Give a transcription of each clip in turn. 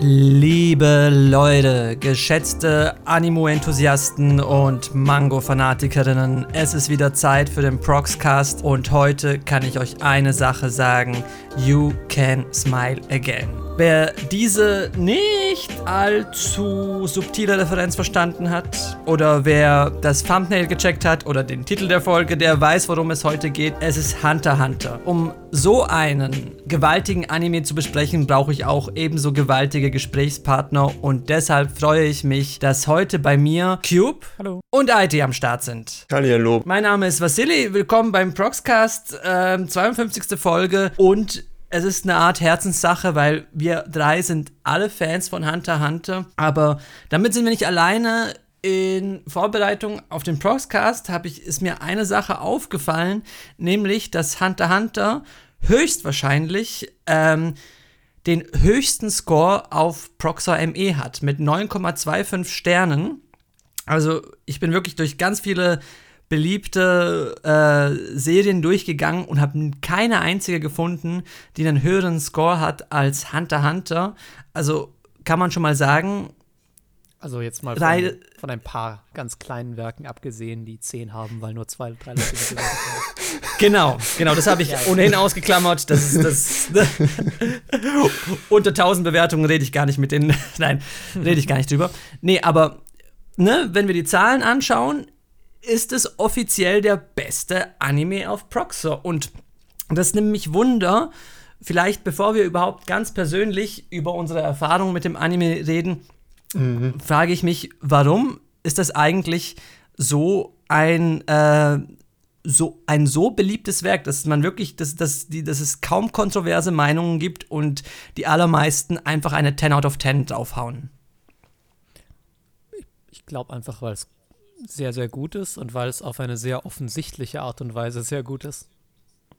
Liebe Leute, geschätzte Animo-Enthusiasten und Mango-Fanatikerinnen, es ist wieder Zeit für den Proxcast und heute kann ich euch eine Sache sagen: You can smile again. Wer diese nicht allzu subtile Referenz verstanden hat oder wer das Thumbnail gecheckt hat oder den Titel der Folge, der weiß, worum es heute geht. Es ist Hunter x Hunter. Um so einen gewaltigen Anime zu besprechen, brauche ich auch ebenso gewaltige Gesprächspartner und deshalb freue ich mich, dass heute bei mir Cube Hallo. und IT am Start sind. Hallo. Mein Name ist Vasili, willkommen beim Proxcast, ähm, 52. Folge und es ist eine Art Herzenssache, weil wir drei sind alle Fans von Hunter x Hunter. Aber damit sind wir nicht alleine. In Vorbereitung auf den Proxcast habe ich, ist mir eine Sache aufgefallen, nämlich, dass Hunter x Hunter höchstwahrscheinlich ähm, den höchsten Score auf Proxor ME hat mit 9,25 Sternen. Also ich bin wirklich durch ganz viele beliebte äh, Serien durchgegangen und habe keine einzige gefunden, die einen höheren Score hat als Hunter x Hunter. Also kann man schon mal sagen. Also jetzt mal von, von, ein paar ganz kleinen Werken abgesehen, die 10 haben, weil nur zwei, drei Leute haben. Genau, genau, das habe ich ja, ohnehin ausgeklammert. Das ist das. unter 1000 Bewertungen rede ich gar nicht mit denen. Nein, rede ich gar nicht drüber. Nee, aber ne, wenn wir die Zahlen anschauen, ist es offiziell der beste Anime auf Proxor. Und das nimmt mich Wunder, vielleicht bevor wir überhaupt ganz persönlich über unsere Erfahrungen mit dem Anime reden, mhm. frage ich mich, warum ist das eigentlich so ein, äh, so ein so beliebtes Werk, dass man wirklich, dass, dass, die, dass es kaum kontroverse Meinungen gibt und die allermeisten einfach eine 10 out of 10 draufhauen? Ich glaube einfach, weil es sehr, sehr gut ist und weil es auf eine sehr offensichtliche Art und Weise sehr gut ist.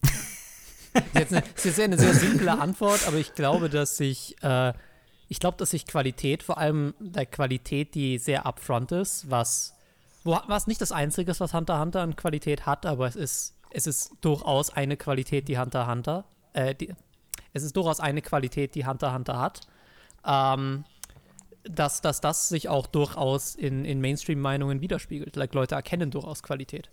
das ist jetzt eine, sehr simple Antwort, aber ich glaube, dass sich, äh, ich glaube, dass sich Qualität, vor allem der Qualität, die sehr upfront ist, was, wo, was nicht das Einzige ist, was Hunter x Hunter an Qualität hat, aber es ist, es ist durchaus eine Qualität, die Hunter x Hunter, äh, die, es ist durchaus eine Qualität, die Hunter Hunter hat. Ähm, dass, dass das sich auch durchaus in, in Mainstream-Meinungen widerspiegelt. Like, Leute erkennen durchaus Qualität.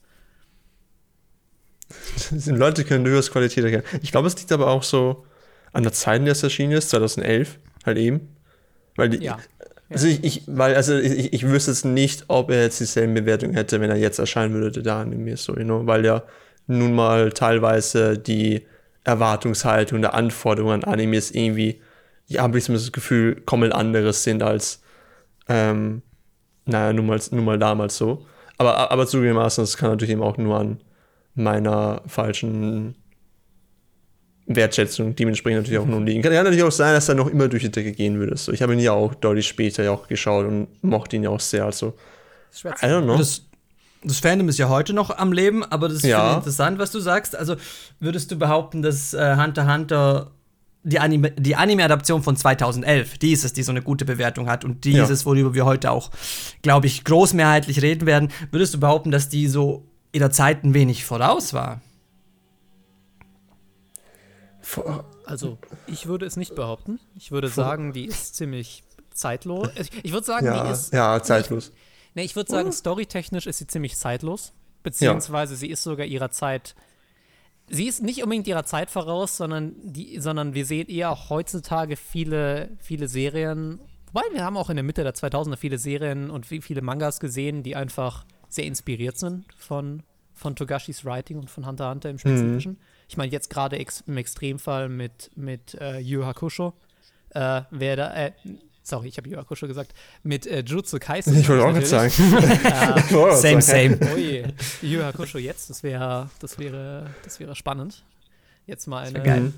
Leute können durchaus Qualität erkennen. Ich glaube, es liegt aber auch so an der Zeit, in der es erschienen ist, 2011, halt eben. Weil die, ja. Also ich, ich, weil, also ich, ich wüsste jetzt nicht, ob er jetzt dieselben Bewertungen hätte, wenn er jetzt erscheinen würde, da in mir so, you know? weil ja nun mal teilweise die Erwartungshaltung der Anforderungen an Animes irgendwie ja, habe ich zumindest das Gefühl, komplett anderes sind als, ähm, naja, nun mal, nun mal damals so. Aber, aber zugegebenermaßen, das kann natürlich eben auch nur an meiner falschen Wertschätzung dementsprechend natürlich auch nur liegen. Kann ja natürlich auch sein, dass er noch immer durch die Decke gehen würde. So, ich habe ihn ja auch deutlich später ja auch geschaut und mochte ihn ja auch sehr. Also, I don't know. Das, das Fandom ist ja heute noch am Leben, aber das ist ja. interessant, was du sagst. Also würdest du behaupten, dass äh, Hunter x Hunter die Anime, die Anime-Adaption von 2011, die ist es, die so eine gute Bewertung hat und die ja. ist es, worüber wir heute auch, glaube ich, großmehrheitlich reden werden. Würdest du behaupten, dass die so ihrer Zeit ein wenig voraus war? Also, ich würde es nicht behaupten. Ich würde sagen, die ist ziemlich zeitlos. Ich würde sagen, ja, die ist. Ja, zeitlos. Ne, ich würde sagen, storytechnisch ist sie ziemlich zeitlos. Beziehungsweise ja. sie ist sogar ihrer Zeit sie ist nicht unbedingt ihrer Zeit voraus, sondern, die, sondern wir sehen eher heutzutage viele, viele Serien. Wobei wir haben auch in der Mitte der 2000er viele Serien und viele Mangas gesehen, die einfach sehr inspiriert sind von, von Togashis Writing und von Hunter x Hunter im Spezifischen. Mhm. Ich meine, jetzt gerade ex im Extremfall mit, mit äh, Yu Hakusho. Äh, wer da, äh, sorry, ich habe Yu Hakusho gesagt, mit äh, Jutsu Kaisen. Ich wollte auch nicht sagen. äh, same, same. Ui, Yu Hakusho jetzt, das wäre, das wäre, das wäre spannend. Jetzt mal eine. Geil.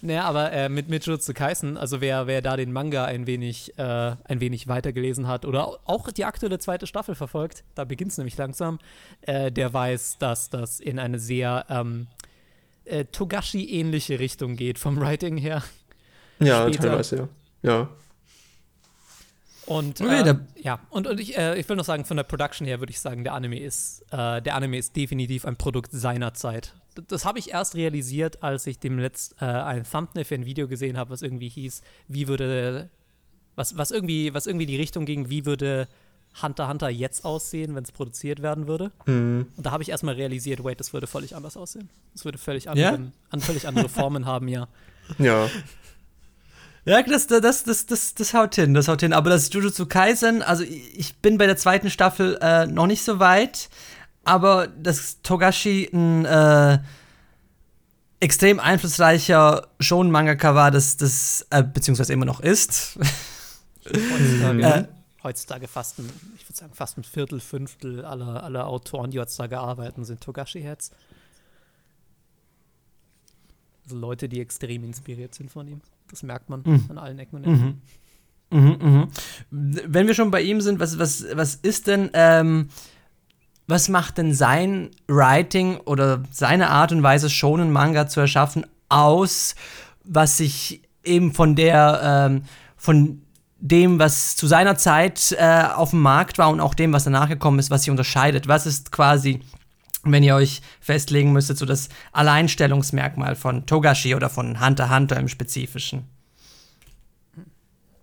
naja, aber äh, mit, mit Jutsu Kaisen, also wer, wer da den Manga ein wenig, äh, ein wenig weitergelesen hat oder auch die aktuelle zweite Staffel verfolgt, da beginnt es nämlich langsam, äh, der weiß, dass das in eine sehr ähm, äh, Togashi-ähnliche Richtung geht vom Writing her. Ja, Später. teilweise, ja. Ja. Und okay, äh, ja, und, und ich, äh, ich will noch sagen, von der Production her würde ich sagen, der Anime ist, äh, der Anime ist definitiv ein Produkt seiner Zeit. Das, das habe ich erst realisiert, als ich dem letzt äh, ein Thumbnail für ein Video gesehen habe, was irgendwie hieß, wie würde Was, was, irgendwie, was irgendwie die Richtung ging, wie würde Hunter Hunter jetzt aussehen, wenn es produziert werden würde. Mhm. Und da habe ich erstmal realisiert, wait, das würde völlig anders aussehen. Es würde völlig, anderen, ja? an, völlig andere Formen haben, ja. Ja. Ja, das, das, das, das, das haut hin, das haut hin. Aber das Jujutsu Kaisen, also ich bin bei der zweiten Staffel äh, noch nicht so weit, aber dass Togashi ein äh, extrem einflussreicher Shonen-Mangaka war, das, das äh, beziehungsweise immer noch ist. Heutzutage, äh, heutzutage fast ein, ich würde sagen, fast ein Viertel, Fünftel aller, aller Autoren, die heutzutage arbeiten, sind Togashi-Heads. Also Leute, die extrem inspiriert sind von ihm. Das merkt man mhm. an allen Ecken und Enden. Mhm. Mhm, mhm. Wenn wir schon bei ihm sind, was, was, was ist denn, ähm, was macht denn sein Writing oder seine Art und Weise, Shonen Manga zu erschaffen, aus, was sich eben von der, ähm, von dem, was zu seiner Zeit äh, auf dem Markt war und auch dem, was danach gekommen ist, was sich unterscheidet? Was ist quasi wenn ihr euch festlegen müsstet, so das Alleinstellungsmerkmal von Togashi oder von Hunter Hunter im Spezifischen.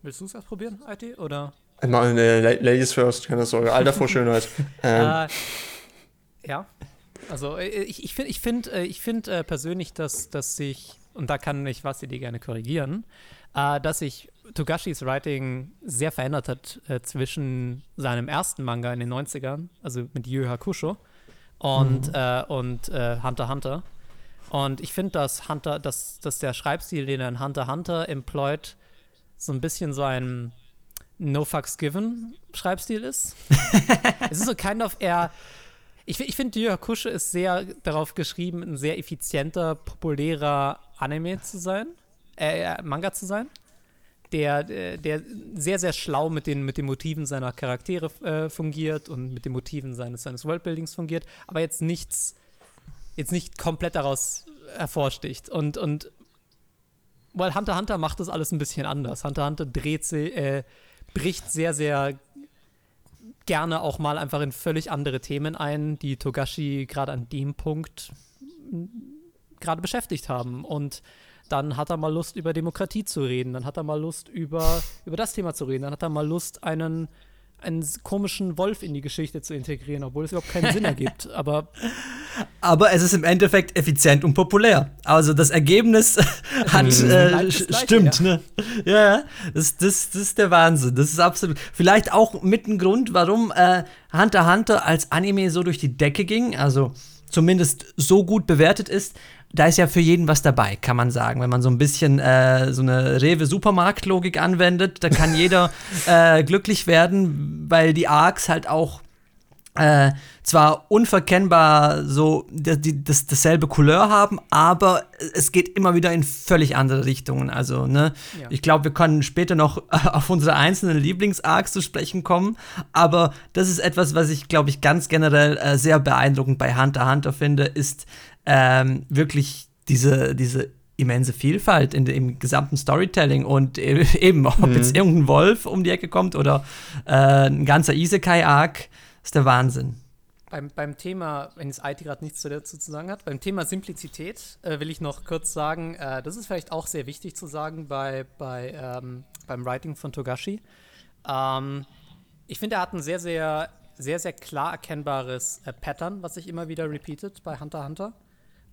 Willst du es erst probieren, IT, oder? Mal äh, Ladies first, keine Sorge. Alter vor Schönheit. ähm. äh, ja, also äh, ich, ich finde ich find, ich find, äh, persönlich, dass, dass sich, und da kann ich was die gerne korrigieren, äh, dass sich Togashis Writing sehr verändert hat äh, zwischen seinem ersten Manga in den 90ern, also mit Yu Hakusho, und, mhm. äh, und äh, Hunter Hunter. Und ich finde, dass Hunter, dass, dass der Schreibstil, den er in Hunter Hunter employt, so ein bisschen so ein No Fucks Given Schreibstil ist. es ist so kind of eher. Ich, ich finde, Yu Hakusho ist sehr darauf geschrieben, ein sehr effizienter, populärer Anime zu sein, äh, äh Manga zu sein der, der sehr, sehr schlau mit den, mit den Motiven seiner Charaktere äh, fungiert und mit den Motiven seines, seines Worldbuildings fungiert, aber jetzt nichts, jetzt nicht komplett daraus hervorsticht. Und, und weil Hunter Hunter macht das alles ein bisschen anders. Hunter Hunter dreht sie, äh, bricht sehr, sehr gerne auch mal einfach in völlig andere Themen ein, die Togashi gerade an dem Punkt gerade beschäftigt haben. Und dann hat er mal Lust, über Demokratie zu reden, dann hat er mal Lust, über, über das Thema zu reden, dann hat er mal Lust, einen, einen komischen Wolf in die Geschichte zu integrieren, obwohl es überhaupt keinen Sinn ergibt. Aber, aber es ist im Endeffekt effizient und populär. Also das Ergebnis hat äh, Gleiche, stimmt, ja. ne? Ja, das, das, das ist der Wahnsinn. Das ist absolut. Vielleicht auch mit ein Grund, warum äh, Hunter Hunter als Anime so durch die Decke ging. Also zumindest so gut bewertet ist, da ist ja für jeden was dabei, kann man sagen. Wenn man so ein bisschen äh, so eine Rewe-Supermarkt-Logik anwendet, da kann jeder äh, glücklich werden, weil die Arcs halt auch äh, zwar unverkennbar so die, das, dasselbe Couleur haben, aber es geht immer wieder in völlig andere Richtungen. Also, ne, ja. ich glaube, wir können später noch auf unsere einzelnen Lieblings-Arcs zu sprechen kommen, aber das ist etwas, was ich, glaube ich, ganz generell äh, sehr beeindruckend bei Hunter Hunter finde, ist ähm, wirklich diese, diese immense Vielfalt in dem gesamten Storytelling und e-, eben, ob mhm. jetzt irgendein Wolf um die Ecke kommt oder äh, ein ganzer Isekai-Arc, ist der Wahnsinn. Beim, beim Thema, wenn es IT gerade nichts dazu zu sagen hat, beim Thema Simplizität äh, will ich noch kurz sagen, äh, das ist vielleicht auch sehr wichtig zu sagen bei, bei, ähm, beim Writing von Togashi. Ähm, ich finde, er hat ein sehr, sehr, sehr, sehr klar erkennbares äh, Pattern, was sich immer wieder repeatet bei Hunter x Hunter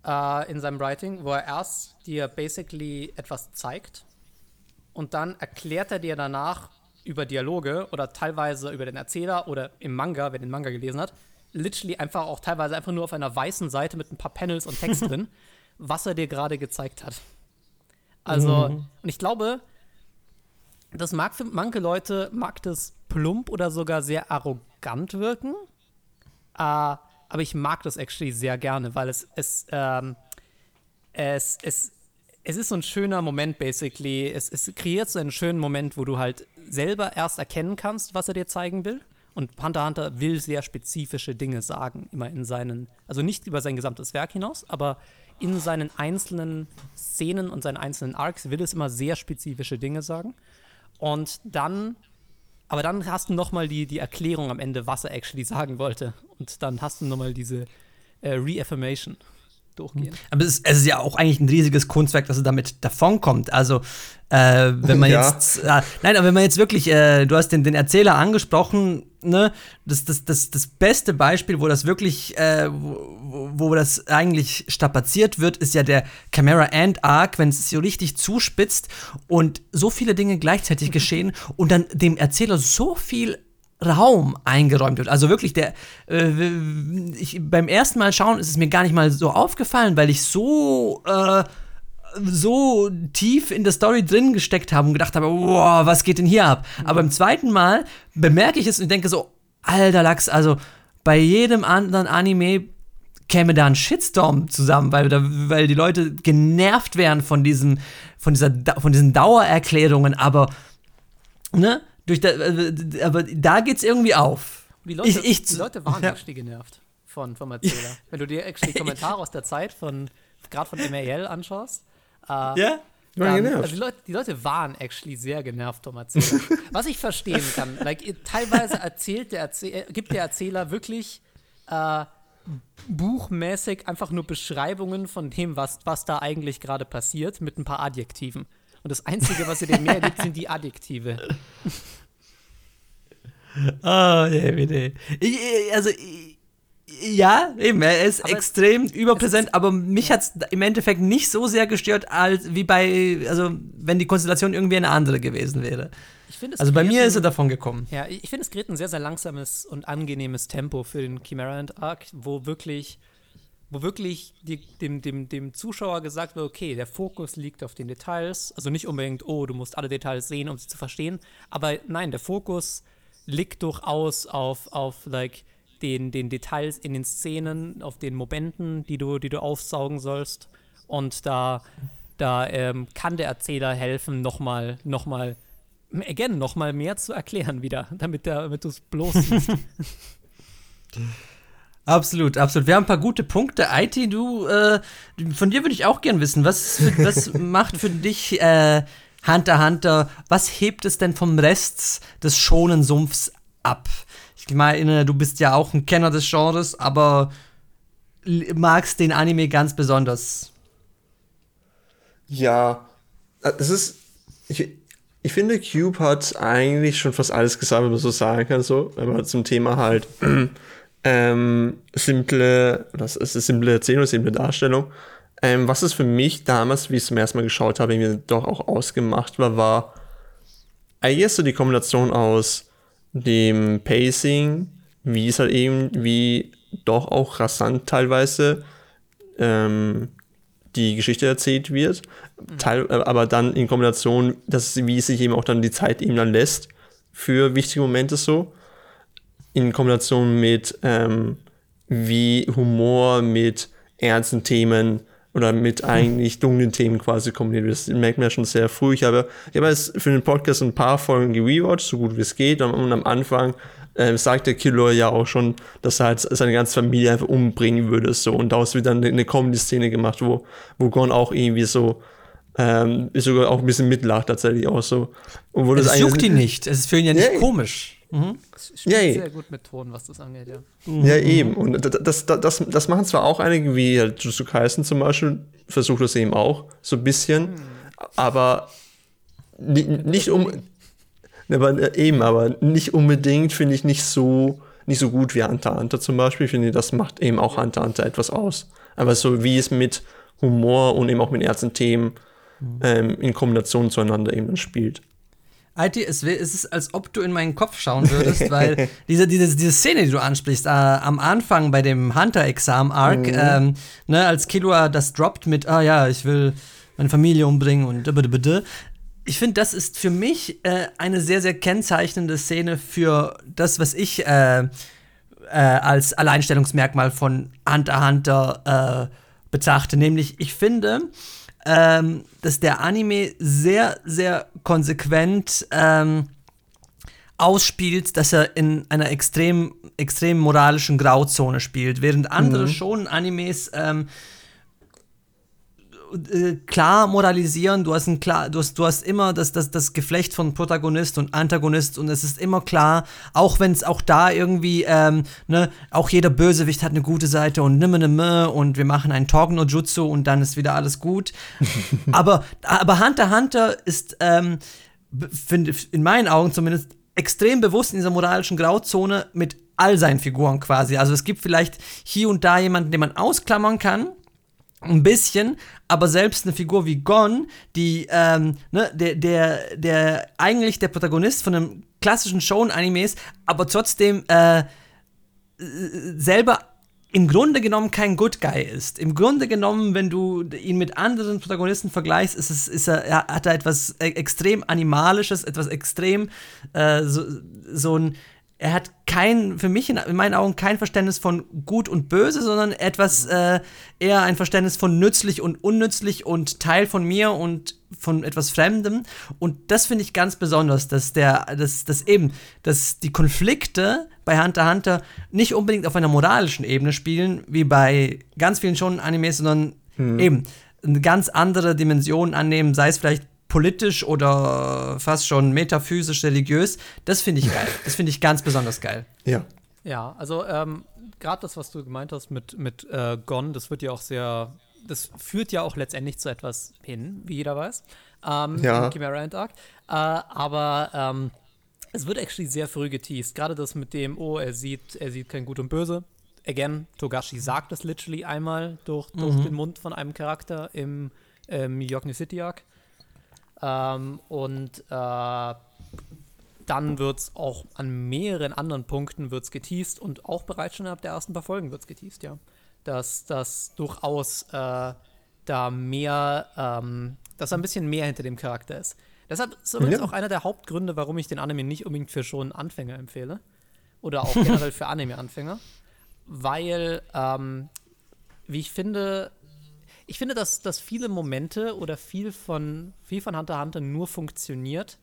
äh, in seinem Writing, wo er erst dir basically etwas zeigt und dann erklärt er dir danach über Dialoge oder teilweise über den Erzähler oder im Manga, wer den Manga gelesen hat, literally einfach auch teilweise einfach nur auf einer weißen Seite mit ein paar Panels und Text drin, was er dir gerade gezeigt hat. Also, mhm. und ich glaube, das mag für manche Leute, mag das plump oder sogar sehr arrogant wirken. Äh, aber ich mag das actually sehr gerne, weil es, es, ähm, es, es, es ist so ein schöner Moment, basically. Es, es kreiert so einen schönen Moment, wo du halt selber erst erkennen kannst, was er dir zeigen will. Und Hunter Hunter will sehr spezifische Dinge sagen, immer in seinen, also nicht über sein gesamtes Werk hinaus, aber in seinen einzelnen Szenen und seinen einzelnen Arcs will es immer sehr spezifische Dinge sagen. Und dann aber dann hast du noch mal die, die Erklärung am Ende, was er actually sagen wollte. Und dann hast du noch mal diese äh, Reaffirmation. Durchgehen. Aber es ist, es ist ja auch eigentlich ein riesiges Kunstwerk, dass er damit davonkommt. Also, äh, wenn man ja. jetzt. Äh, nein, aber wenn man jetzt wirklich, äh, du hast den, den Erzähler angesprochen, ne, das, das, das, das beste Beispiel, wo das wirklich, äh, wo, wo das eigentlich strapaziert wird, ist ja der Camera End Arc, wenn es so richtig zuspitzt und so viele Dinge gleichzeitig geschehen und dann dem Erzähler so viel Raum eingeräumt wird. Also wirklich, der, äh, ich, beim ersten Mal schauen ist es mir gar nicht mal so aufgefallen, weil ich so, äh, so tief in der Story drin gesteckt habe und gedacht habe, wow, was geht denn hier ab? Mhm. Aber beim zweiten Mal bemerke ich es und denke so, alter Lachs, also bei jedem anderen Anime käme da ein Shitstorm zusammen, weil, weil die Leute genervt wären von diesen, von dieser, von diesen Dauererklärungen, aber, ne? Durch da, äh, aber da geht's irgendwie auf. Die Leute, ich, ich, die Leute waren ja. actually genervt von, vom Erzähler. Wenn du dir actually Kommentare aus der Zeit von, gerade von MRL anschaust. Äh, ja? Dann, also die Leute, die Leute, waren actually sehr genervt vom Erzähler. Was ich verstehen kann, like, teilweise erzählt der Erzähler, gibt der Erzähler wirklich äh, buchmäßig einfach nur Beschreibungen von dem, was, was da eigentlich gerade passiert, mit ein paar Adjektiven. Und das Einzige, was ihr dem mehr gibt, sind die Adjektive. Oh, nee, nee. Ich, also, ja, eben, er ist aber extrem es, überpräsent, es aber mich hat es im Endeffekt nicht so sehr gestört, als wie bei, also wenn die Konstellation irgendwie eine andere gewesen wäre. Find, also bei mir ist er davon gekommen. Ja, ich finde, es gerät ein sehr, sehr langsames und angenehmes Tempo für den Chimera and Arc, wo wirklich, wo wirklich die, dem, dem, dem Zuschauer gesagt wird, okay, der Fokus liegt auf den Details. Also nicht unbedingt, oh, du musst alle Details sehen, um sie zu verstehen. Aber nein, der Fokus liegt durchaus auf, auf like, den, den Details in den Szenen, auf den Momenten, die du, die du aufsaugen sollst. Und da, da ähm, kann der Erzähler helfen, nochmal, nochmal, again, nochmal mehr zu erklären wieder, damit, damit du es bloß siehst. Absolut, absolut. Wir haben ein paar gute Punkte. IT, du, äh, von dir würde ich auch gern wissen, was, was macht für dich äh, Hunter Hunter, was hebt es denn vom Rest des schonen Sumpfs ab? Ich meine, du bist ja auch ein Kenner des Genres, aber magst den Anime ganz besonders. Ja, äh, es ist. Ich, ich finde, Cube hat eigentlich schon fast alles gesagt, was man so sagen kann, so, wenn man zum Thema halt ähm, simple, das ist eine simple Erzählung, simple Darstellung. Ähm, was es für mich damals, wie ich es zum ersten Mal geschaut habe, mir doch auch ausgemacht war, war eigentlich so die Kombination aus dem Pacing, wie es halt eben, wie doch auch rasant teilweise ähm, die Geschichte erzählt wird, mhm. Teil, äh, aber dann in Kombination, dass, wie sich eben auch dann die Zeit eben dann lässt für wichtige Momente so, in Kombination mit ähm, wie Humor mit ernsten Themen oder mit eigentlich dunklen Themen quasi kombiniert. Das merkt man ja schon sehr früh. Ich habe, ich habe jetzt für den Podcast ein paar Folgen gerewatcht, so gut wie es geht. Und, am Anfang äh, sagt der Killer ja auch schon, dass er halt seine ganze Familie einfach umbringen würde. So. Und daraus wird dann eine Comedy-Szene gemacht, wo, wo Gon auch irgendwie so ähm, sogar auch ein bisschen mitlacht tatsächlich auch so. Und wo das, das juckt ihn nicht. Es ist für ihn ja nicht yeah. komisch. Mhm. Spielt ja, sehr gut mit Ton, was das angeht, ja. Mhm. Ja, eben. Und das, das, das, das machen zwar auch einige, wie halt Jujutsu Kaisen zum Beispiel, versucht das eben auch, so ein bisschen, mhm. aber nicht um. Aber eben, aber nicht unbedingt finde ich nicht so, nicht so gut wie Hunter Hunter zum Beispiel. Ich finde, das macht eben auch Hunter Hunter etwas aus. Aber so wie es mit Humor und eben auch mit ernsten Themen mhm. ähm, in Kombination zueinander eben spielt. Alti, es, es ist, als ob du in meinen Kopf schauen würdest, weil diese, diese, diese Szene, die du ansprichst, äh, am Anfang bei dem Hunter-Exam-Arc, mhm. ähm, ne, als Killua das droppt mit, ah ja, ich will meine Familie umbringen und ich finde, das ist für mich äh, eine sehr, sehr kennzeichnende Szene für das, was ich äh, äh, als Alleinstellungsmerkmal von Hunter Hunter äh, betrachte. Nämlich, ich finde, ähm, dass der Anime sehr, sehr konsequent ähm, ausspielt, dass er in einer extrem, extrem moralischen Grauzone spielt, während andere mhm. schon Animes ähm, äh, klar moralisieren, du hast, ein klar, du hast, du hast immer das, das, das Geflecht von Protagonist und Antagonist und es ist immer klar, auch wenn es auch da irgendwie, ähm, ne, auch jeder Bösewicht hat eine gute Seite und nimme nimme und wir machen ein Torg Jutsu und dann ist wieder alles gut. aber, aber Hunter Hunter ist, ähm, finde in meinen Augen zumindest, extrem bewusst in dieser moralischen Grauzone mit all seinen Figuren quasi. Also es gibt vielleicht hier und da jemanden, den man ausklammern kann, ein bisschen, aber selbst eine Figur wie Gon, die, ähm, ne, der, der, der eigentlich der Protagonist von einem klassischen Shonen-Anime ist, aber trotzdem äh, selber im Grunde genommen kein Good Guy ist. Im Grunde genommen, wenn du ihn mit anderen Protagonisten vergleichst, ist es, ist er, er hat er etwas e-, extrem Animalisches, etwas extrem äh, so, so ein er hat kein, für mich in, in, meinen Augen kein Verständnis von gut und böse, sondern etwas, äh, eher ein Verständnis von nützlich und unnützlich und Teil von mir und von etwas Fremdem. Und das finde ich ganz besonders, dass der, dass, dass eben, dass die Konflikte bei Hunter Hunter nicht unbedingt auf einer moralischen Ebene spielen, wie bei ganz vielen schon Animes, sondern hm. eben eine ganz andere Dimension annehmen, sei es vielleicht politisch oder fast schon metaphysisch religiös. Das finde ich geil. Das finde ich ganz besonders geil. Ja. Ja, also ähm, gerade das, was du gemeint hast mit, mit äh, Gon, das wird ja auch sehr, das führt ja auch letztendlich zu etwas hin, wie jeder weiß. Ähm, ja. Chimera Arc. Äh, aber ähm, es wird actually sehr früh geteased. Gerade das mit dem, oh, er sieht, er sieht kein Gut und Böse. Again, Togashi sagt das literally einmal durch, durch mhm. den Mund von einem Charakter im ähm, York City Arc. Ähm, und äh, dann wird es auch an mehreren anderen Punkten wird's geteased und auch bereits schon ab der ersten paar Folgen wird es geteased, ja. Dass das durchaus äh, da mehr, ähm, dass ein bisschen mehr hinter dem Charakter ist. Deshalb ist übrigens ja. auch einer der Hauptgründe, warum ich den Anime nicht unbedingt für schon Anfänger empfehle. Oder auch generell für Anime-Anfänger. Weil, ähm, wie ich finde, ich finde, dass, dass viele Momente oder viel von, viel von Hunter Hunter nur funktioniert,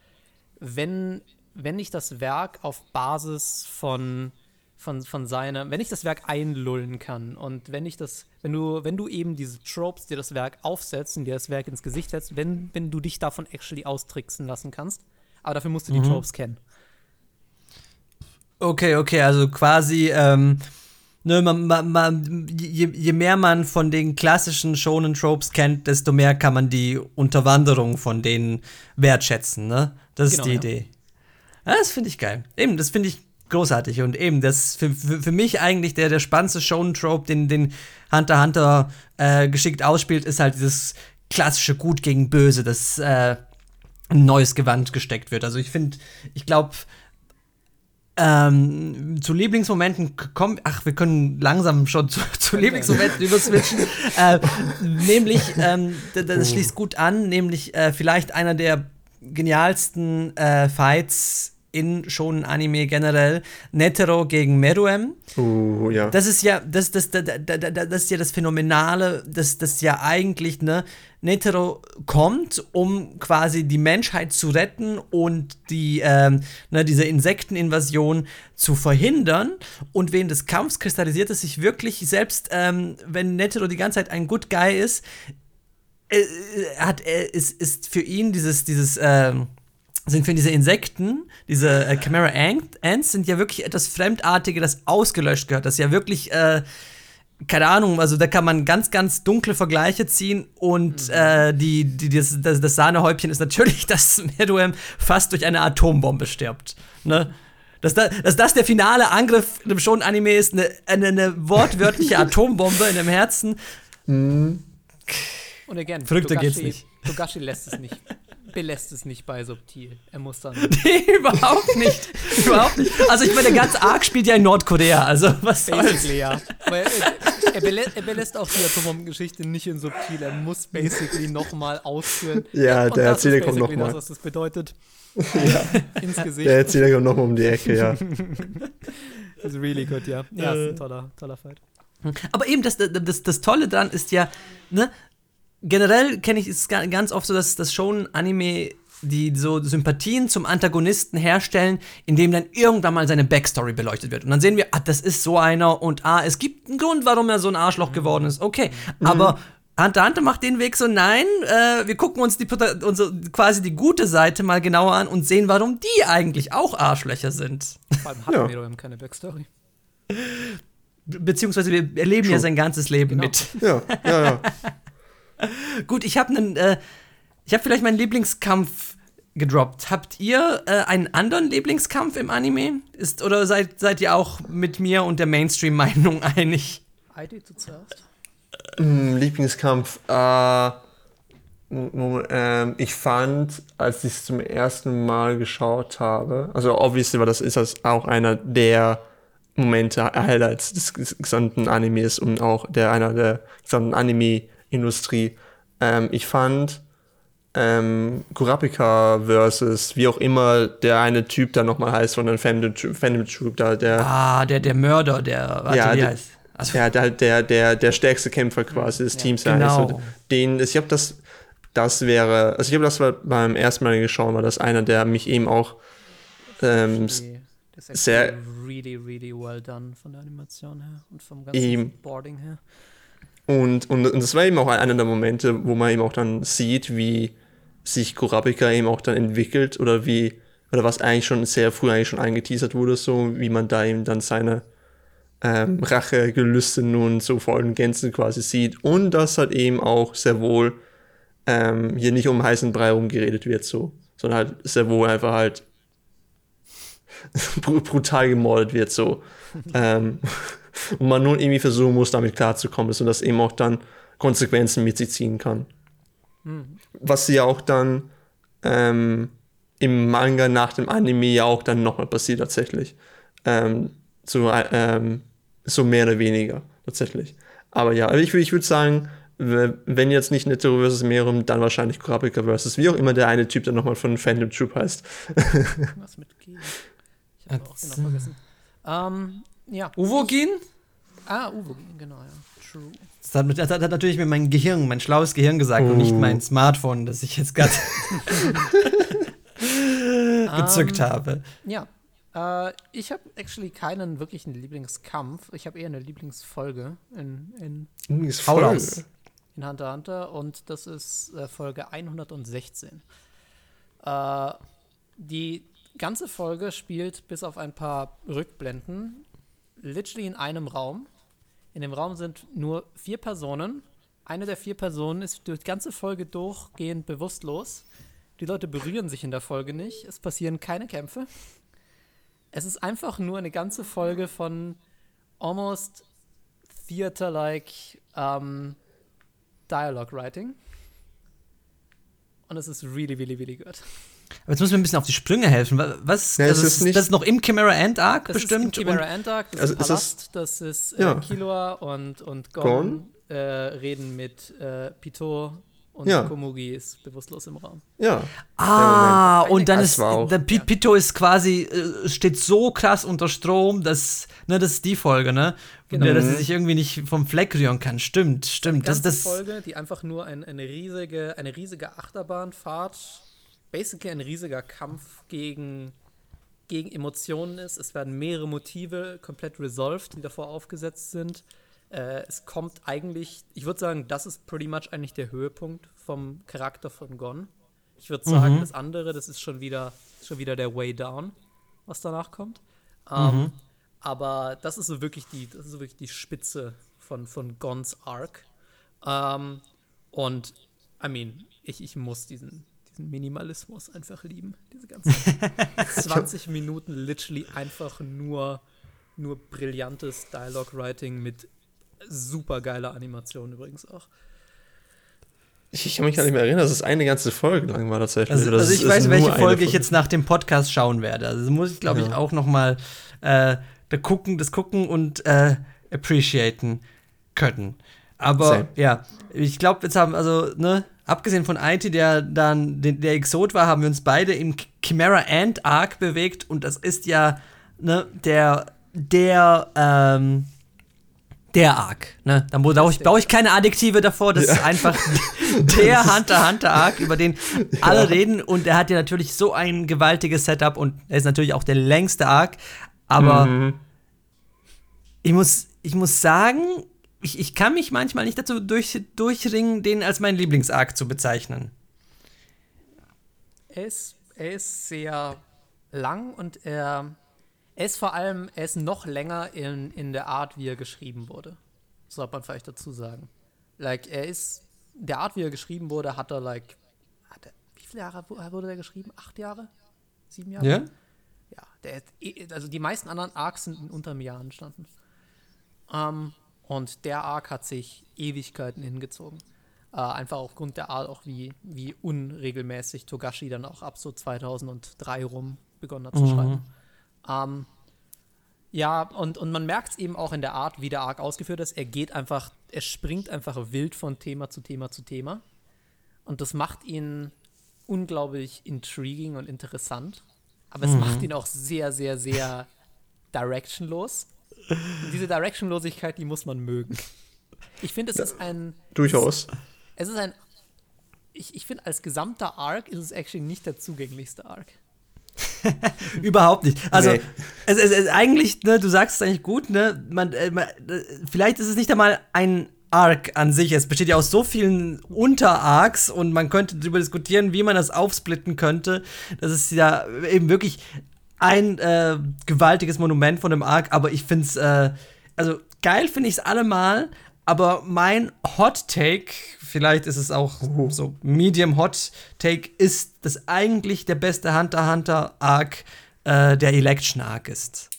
wenn, wenn ich das Werk auf Basis von, von, von seiner, wenn ich das Werk einlullen kann und wenn ich das, wenn du, wenn du eben diese Tropes, dir das Werk aufsetzt und dir das Werk ins Gesicht setzt, wenn, wenn du dich davon actually austricksen lassen kannst. Aber dafür musst du die mhm. Tropes kennen. Okay, okay, also quasi, ähm, ne, man, man, man, je, je, mehr man von den klassischen Shonen Tropes kennt, desto mehr kann man die Unterwanderung von denen wertschätzen, ne? Das genau, ist die ja. Idee. Ja, das finde ich geil. Eben, das finde ich großartig und eben, das für, für, für mich eigentlich der, der spannendste Shonen Trope, den, den Hunter Hunter äh, geschickt ausspielt, ist halt dieses klassische Gut gegen Böse, das äh, ein neues Gewand gesteckt wird. Also ich finde, ich glaube, ähm, zu Lieblingsmomenten kommen, ach, wir können langsam schon zu, zu Lieblingsmomenten überswitchen. äh, nämlich, ähm, das schließt gut an, nämlich äh, vielleicht einer der genialsten äh, Fights in schon Anime generell, Netero gegen Meruem. Uh, ja. Das ist ja, das, das, das, das, ist ja das Phänomenale, dass das ja eigentlich, ne, Netero kommt, um quasi die Menschheit zu retten und die, ähm, ne, diese Insekteninvasion zu verhindern. Und während des Kampfs kristallisiert es sich wirklich, selbst ähm, wenn Netero die ganze Zeit ein Good Guy ist, äh, hat, äh, ist, ist für ihn dieses, dieses, ähm, sind für diese Insekten, diese äh, Chimera Ants, sind ja wirklich etwas Fremdartiges, das ausgelöscht gehört. Das ist ja wirklich, äh, keine Ahnung, also da kann man ganz, ganz dunkle Vergleiche ziehen und mhm. äh, die, die, das, das, das Sahnehäubchen ist natürlich, dass Meruem fast durch eine Atombombe stirbt. Ne? Dass, da, dass das der finale Angriff in einem schon Anime ist, eine, eine, eine wortwörtliche Atombombe in dem Herzen. Mhm. Und again, Verrückter geht's nicht. Togashi lässt es nicht belässt es nicht bei subtil. Er muss dann. nee, überhaupt nicht. überhaupt nicht. Also ich meine, der ganze Arc spielt ja in Nordkorea. Also was Basically, ja. Aber er, er, belässt, er, belässt, auch die Atombombengeschichte nicht in subtil. Er muss basically nochmal ausführen. Ja, Und der Erzähler kommt nochmal. was das bedeutet. ja. Ins Gesicht. Der Erzähler kommt nochmal um die Ecke, ja. das ist really good, ja. Ja, ist ein toller, toller Fight. Aber eben, das, das, das Tolle daran ist ja, ne, generell kenne ich es ganz oft so, dass das schon Anime die so Sympathien zum Antagonisten herstellen, indem dann irgendwann mal seine Backstory beleuchtet wird. Und dann sehen wir, ah, das ist so einer und ah, es gibt einen Grund, warum er so ein Arschloch geworden ist. Okay, mhm. aber Hunter Hunter macht den Weg so, nein, äh, wir gucken uns die, unsere, quasi die gute Seite mal genauer an und sehen, warum die eigentlich auch Arschlöcher sind. Vor allem hatten ja. wir doch keine Backstory. Beziehungsweise wir erleben Schon. ja sein ganzes Leben genau. mit. Ja, ja, ja. Gut, ich habe einen, äh, ich habe vielleicht meinen Lieblingskampf gedroppt. Habt ihr äh, einen anderen Lieblingskampf im Anime? Ist, oder seid, seid ihr auch mit mir und der Mainstream-Meinung einig? Heidi, du zuerst. Hm, Lieblingskampf. Äh, äh, ich fand, als ich es zum ersten Mal geschaut habe, also obviously war das ist das auch einer der Momente, Highlights des gesamten Animes und auch der einer der gesamten Anime-Industrie. Ähm, ich fand ähm, Kurapika versus wie auch immer der eine Typ da nochmal heißt von den Fandom, Fandom Troop da, der. Ah, der, der Mörder, der, warte, ja, wie der, heißt. Also, ja, der, der, der, der stärkste Kämpfer quasi des ja, Teams genau. heißt. Den, ich glaube, das, das wäre, also ich glaube, das beim ersten Mal geschaut, war das einer, der mich eben auch ähm, sehr really, really well done von der Animation her und vom ganzen eben. Boarding her. Und, und, und das war eben auch einer der Momente, wo man eben auch dann sieht, wie sich Kurapika eben auch dann entwickelt oder wie, oder was eigentlich schon sehr früh eigentlich schon eingeteasert wurde, so wie man da eben dann seine ähm, Rachegelüste nun so vollen Gänzen quasi sieht und dass halt eben auch sehr wohl ähm, hier nicht um heißen Brei rumgeredet wird, so, sondern halt sehr wohl einfach halt brutal gemordet wird, so. ähm, und man nun irgendwie versuchen muss, damit klarzukommen, und das eben auch dann Konsequenzen mit sich ziehen kann. Mhm. Was ja auch dann ähm, im Manga nach dem Anime ja auch dann nochmal passiert tatsächlich. Ähm, so, ähm, so mehr oder weniger tatsächlich. Aber ja, ich, ich würde sagen, wenn jetzt nicht Netero vs. Merum, dann wahrscheinlich Kurapika vs. wie auch immer der eine Typ dann nochmal von Fandom Troop heißt. Was mit G? Ich habe auch genau vergessen. Ähm, ja. Uvogin? Ah, Uvogin, genau, ja. True. Das hat, das hat, natürlich mir mein Gehirn, mein schlaues Gehirn gesagt oh. und nicht oh. mein Smartphone, das ich jetzt gerade gezückt um, ähm, habe. Ja. Äh, ich habe actually keinen wirklichen Lieblingskampf. Ich habe eher eine Lieblingsfolge in, in, Lieblingsfolge. in Hunter Hunter und das ist äh, Folge 116. Äh, die ganze Folge spielt bis auf ein paar Rückblenden literally in einem Raum. In dem Raum sind nur vier Personen. Eine der vier Personen ist durch die ganze Folge durchgehend bewusstlos. Die Leute berühren sich in der Folge nicht. Es passieren keine Kämpfe. Es ist einfach nur eine ganze Folge von almost theater-like um, ähm, Dialogue Writing. Und es ist really, really, really good. Aber jetzt müssen wir ein bisschen auf die Sprünge helfen. Was? Ja, also ist das ist noch im Chimera End Arc das bestimmt? Ist im Chimera End Arc, das also ist Palast, das ist äh, ja. Killua und, und Gon, Gon? Äh, reden mit äh, Pito und ja. Komugi ist bewusstlos im Raum. Ja. Ah, und dann ist der P Pito ist quasi äh, steht so krass unter Strom, dass ne, das ist die Folge, ne? Genau. dass er sich irgendwie nicht vom Fleck rühren kann. Stimmt, stimmt. Das ist das Folge, die einfach nur ein, eine riesige eine riesige Achterbahnfahrt basically ein riesiger Kampf gegen, gegen Emotionen ist. Es werden mehrere Motive komplett resolved, die davor aufgesetzt sind. Äh, es kommt eigentlich, ich würde sagen, das ist pretty much eigentlich der Höhepunkt vom Charakter von Gon. Ich würde sagen, mhm. das andere, das ist schon wieder, schon wieder der Way Down, was danach kommt. Ähm, mhm. Aber das ist so wirklich die, das ist so wirklich die Spitze von, von Gons Arc. Ähm, und I mean, ich, ich muss diesen, diesen Minimalismus einfach lieben. Diese ganzen 20 Minuten literally einfach nur, nur brillantes Dialogue-Writing mit super geiler Animation übrigens auch. Ich, ich kann mich gar nicht mehr erinnern, dass es eine ganze Folge lang war tatsächlich. Also, also ich weiß, welche Folge, Folge ich jetzt nach dem Podcast schauen werde. Also muss ich, glaube ja. ich, auch noch mal äh, da gucken, das gucken und äh, appreciaten können. Aber Same. ja, ich glaube, jetzt haben, also, ne, abgesehen von IT, der dann der, Exot war, haben wir uns beide im Chimera Ant Arc bewegt und das ist ja, ne, der, der, ähm, der Arc. Ne? Da brauche ich, brauch ich keine Adjektive davor, das ja. ist einfach der Hunter Hunter Arc, über den ja. alle reden und er hat ja natürlich so ein gewaltiges Setup und er ist natürlich auch der längste Arc, aber mhm. ich, muss, ich muss sagen, ich, ich kann mich manchmal nicht dazu durch, durchringen, den als meinen Lieblingsarc zu bezeichnen. Er ist, er ist sehr lang und er, er ist vor allem, er ist noch länger in, in der Art, wie er geschrieben wurde. Sollte man vielleicht dazu sagen. Like, er ist, der Art, wie er geschrieben wurde, hat er, like, hat er, wie viele Jahre wurde er geschrieben? Acht Jahre? Sieben Jahre? Ja. Ja, der, also die meisten anderen Arcs sind in unter einem Jahr entstanden. Ähm, und der Arc hat sich Ewigkeiten hingezogen. Äh, einfach aufgrund der Art, auch wie, wie unregelmäßig Togashi dann auch ab so 2003 rum begonnen hat zu mhm. schreiben. Ähm, ja, und, und man merkt es eben auch in der Art, wie der Arc ausgeführt ist. Er geht einfach, er springt einfach wild von Thema zu Thema zu Thema. Und das macht ihn unglaublich intriguing und interessant. Aber es mhm. macht ihn auch sehr, sehr, sehr directionlos. Und diese Directionlosigkeit, die muss man mögen. Ich finde, es ja, ist ein. Durchaus. Es ist ein. Ich, ich finde, als gesamter Arc ist es actually nicht der zugänglichste Arc. Überhaupt nicht. Also, nee. es, es, es, eigentlich, ne, du sagst es eigentlich gut, ne? Man, äh, man, äh, vielleicht ist es nicht einmal ein Arc an sich. Es besteht ja aus so vielen Unter-Arcs und man könnte darüber diskutieren, wie man das aufsplitten könnte. Das ist ja eben wirklich ein äh, gewaltiges Monument von dem Arc, aber ich finde es, äh, also geil finde ich es allemal, aber mein Hot Take, vielleicht ist es auch uh. so Medium Hot Take, ist, dass eigentlich der beste Hunter Hunter Arc äh, der Election Arc ist.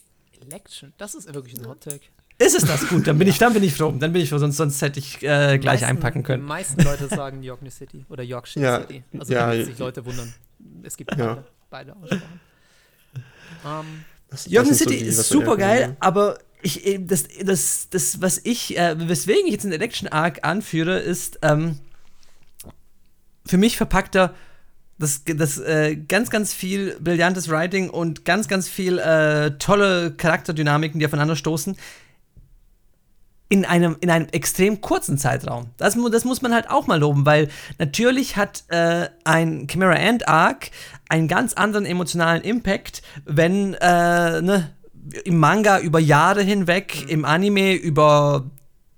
Election? Das ist wirklich ein Hot Take. Ist es das gut? Dann bin ich, dann bin ich froh. Dann bin ich froh, sonst, sonst hätte ich äh, gleich meisten, einpacken können. Die meisten Leute sagen York City oder Yorkshire ja, City. Also ja, wenn sich Leute wundern. Es gibt ja. beide, beide Aussprachen. Um, York City so die, ist super geil, aber ich, äh, das, das, das, was ich, äh, weswegen ich jetzt einen Election Arc anführe, ist ähm, für mich verpackter das, das äh, ganz, ganz viel brillantes Writing und ganz, ganz viel äh, tolle Charakterdynamiken, die aufeinander stoßen, in einem, in einem extrem kurzen Zeitraum. Das, das muss man halt auch mal loben, weil natürlich hat äh, ein Chimera Ant Arc einen ganz anderen emotionalen Impact, wenn äh, ne, im Manga über Jahre hinweg, mhm. im Anime über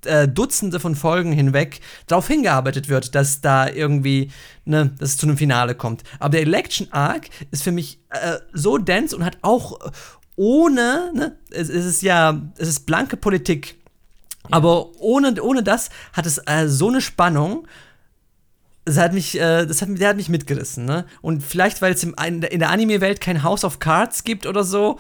äh, Dutzende von Folgen hinweg darauf hingearbeitet wird, dass da irgendwie, ne, dass es zu einem Finale kommt. Aber der Election Arc ist für mich äh, so dense und hat auch ohne, ne, es, es ist ja, es ist blanke Politik aber ohne, ohne das hat es äh, so eine Spannung. Das hat mich, äh, das hat, der hat mich mitgerissen, ne? Und vielleicht, weil es in der Anime-Welt kein House of Cards gibt oder so,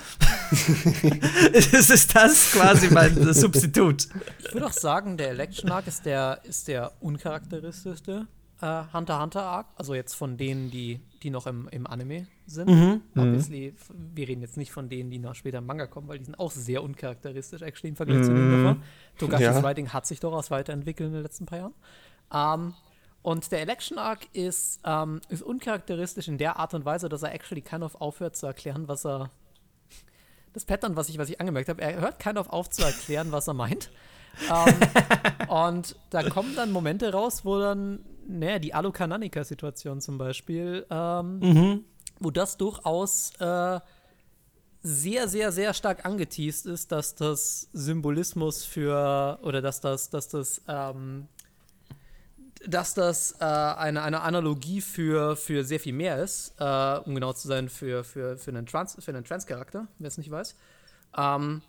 ist es das quasi mein Substitut. Ich würde auch sagen, der Election Arc ist der, ist der uncharakteristischste äh, Hunter Hunter Arc. Also jetzt von denen, die, die noch im, im Anime sind. Mhm. Obviously, mhm. wir reden jetzt nicht von denen, die noch später im Manga kommen, weil die sind auch sehr uncharakteristisch, actually, im Vergleich mhm. zu denen davor. Togashis ja. Writing hat sich durchaus weiterentwickelt in den letzten paar Jahren. Ähm, und der Election Arc ist, ähm, ist uncharakteristisch in der Art und Weise, dass er actually kind of aufhört zu erklären, was er. Das Pattern, was ich, was ich angemerkt habe, er hört kind of auf zu erklären, was er meint. ähm, und da kommen dann Momente raus, wo dann, naja, die Alu-Kananika-Situation zum Beispiel, ähm, mhm wo das durchaus äh, sehr, sehr, sehr stark angeteased ist, dass das Symbolismus für oder dass das, dass das, ähm, dass das äh, eine, eine Analogie für, für sehr viel mehr ist, äh, um genau zu sein, für, für, für einen Trans, Trans-Charakter, wer es nicht weiß. Ähm,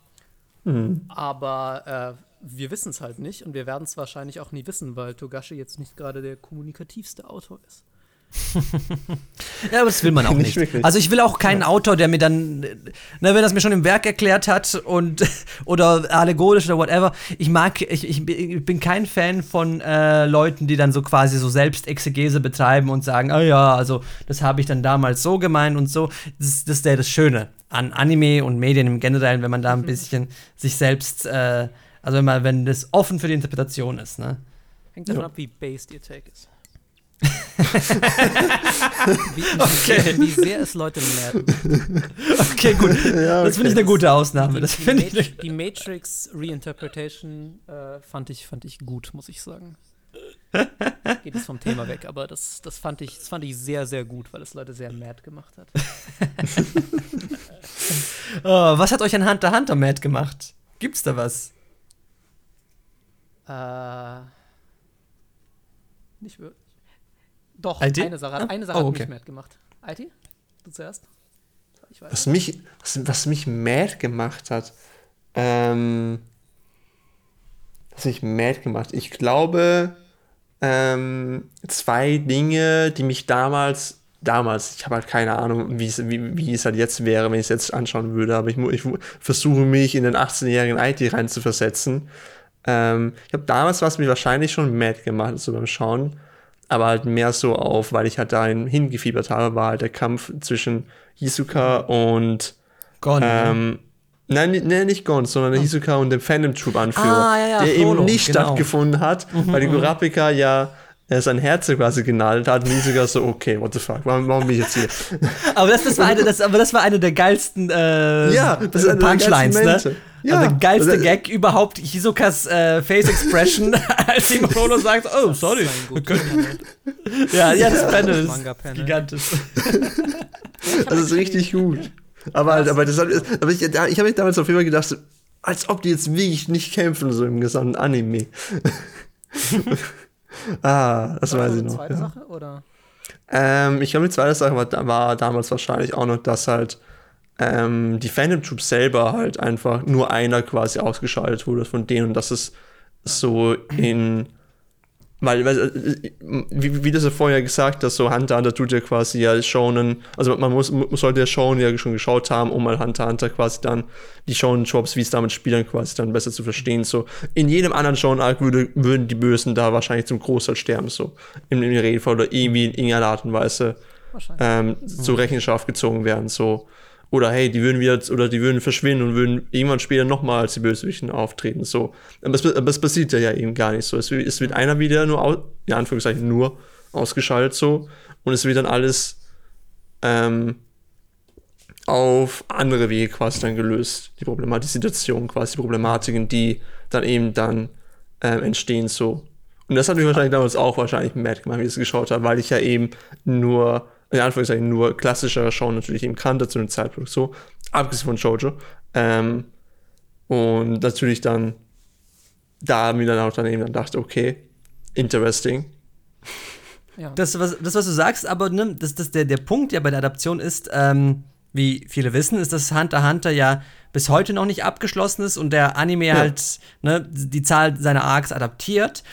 mhm. Aber äh, wir wissen es halt nicht und wir werden es wahrscheinlich auch nie wissen, weil Togashi jetzt nicht gerade der kommunikativste Autor ist ja, aber das will man auch nicht. nicht also ich will auch keinen ja. Autor, der mir dann, ne, wenn er es mir schon im Werk erklärt hat und oder allegorisch oder whatever. Ich mag, ich, ich, bin kein Fan von äh, Leuten, die dann so quasi so Selbstexegese betreiben und sagen, ah ja, also das habe ich dann damals so gemeint und so. Das, das ist ja das Schöne an Anime und Medien im Generellen, wenn man da ein mhm. bisschen sich selbst, äh, also wenn man, wenn das offen für die Interpretation ist, ne? Hängt davon ja. ab, wie based ihr Take ist wie, okay. wie, sehr es Leute merken. Okay, gut. Ja, okay. Das finde ich eine gute Ausnahme. Die, das die, Mat ich die Matrix Reinterpretation äh, fand, ich, fand ich gut, muss ich sagen. Geht es vom Thema weg, aber das, das, fand ich, das fand ich sehr, sehr gut, weil es Leute sehr mad gemacht hat. oh, was hat euch an Hunter Hunter mad gemacht? Gibt's da was? Äh, nicht wirklich. Doch, IT? eine Sache, eine Sache Oh, hat okay. mich mad gemacht. IT? Du zuerst? Ich weiß. Was mich, was, was mich mad gemacht hat, ähm, was mich mad gemacht, ich glaube, ähm, zwei Dinge, die mich damals, damals, ich habe halt keine Ahnung, wie es, wie, wie es halt jetzt wäre, wenn ich es jetzt anschauen würde, aber ich, ich versuche mich in den 18-jährigen IT reinzuversetzen. Ähm, ich habe damals was mich wahrscheinlich schon mad gemacht, so beim Schauen, aber halt mehr so auf, weil ich halt dahin hingefiebert habe, war halt der Kampf zwischen Hisoka und Gone. ähm, nein, nein, nicht Gon, sondern der Hisoka und dem Phantom Troop Anführer, Ah, ja, ja, der Frollo, eben nicht genau. stattgefunden hat, weil die Kurapika ja äh, sein Herz quasi genagelt hat und Hisoka so, okay, what the fuck, warum, warum bin ich jetzt hier? aber, das, das war eine, das, aber das war eine der geilsten äh, Ja, das ist eine der Punchlines, geilsten ne? Ja, also der geilste also- Gag überhaupt, Hisokas äh, Face Expression, als ihm Frollo sagt, oh, sorry. Ist ein. Ja, ja, das Panel ist gigantisch. Das ist richtig gut. Aber halt, aber das hat, aber ich, ich habe mich damals auf jeden Fall gedacht, als ob die jetzt wirklich nicht kämpfen, so im gesamten Anime. Ah, das War weiß ich noch. zweite Ja. Sache? Oder? Ähm, ich glaube, die zweite Sache war, war damals wahrscheinlich auch noch, dass halt ähm, die Phantom Troop selber halt einfach nur einer quasi ausgeschaltet wurde von denen und dass es so in weil, weil äh, wie, wie du es ja vorher gesagt hast, so Hunter Hunter tut ja quasi ja Shonen, also man muss man sollte ja Shonen ja schon geschaut haben, um mal Hunter Hunter quasi dann die Shonen Jobs, wie es damit spielen, quasi dann besser zu verstehen. So in jedem anderen Shonen Arc würde, würden die Bösen da wahrscheinlich zum Großteil sterben, so im, im Regelfall oder irgendwie in irgendeiner Art und Weise ähm, zur Rechenschaft gezogen werden. So. Oder hey, die würden wieder, oder die würden verschwinden und würden irgendwann später nochmal als die Bösewichten auftreten. So. Aber es, aber es passiert ja eben gar nicht so. Es, wird- es wird einer wieder nur, au, in Anführungszeichen, nur ausgeschaltet so. Und es wird dann alles ähm, auf andere Wege quasi dann gelöst. Die Problematik, die Situation, quasi die Problematiken, die dann eben dann ähm, entstehen so. Und das hat mich wahrscheinlich damals auch wahrscheinlich mad gemacht, wie ich es geschaut habe, weil ich ja eben nur, in Anführungszeichen, nur klassischere Show natürlich eben kannte zu dem Zeitpunkt so, abgesehen von Shoujo. Ähm, und natürlich dann da mir dann auch dann eben dann dachte, okay, interesting. Ja. Das, was, das, was du sagst, aber ne, das, das, der, der Punkt ja bei der Adaption ist, ähm, wie viele wissen, ist, dass Hunter x Hunter ja bis heute noch nicht abgeschlossen ist und der Anime halt ne, die Zahl seiner Arcs adaptiert.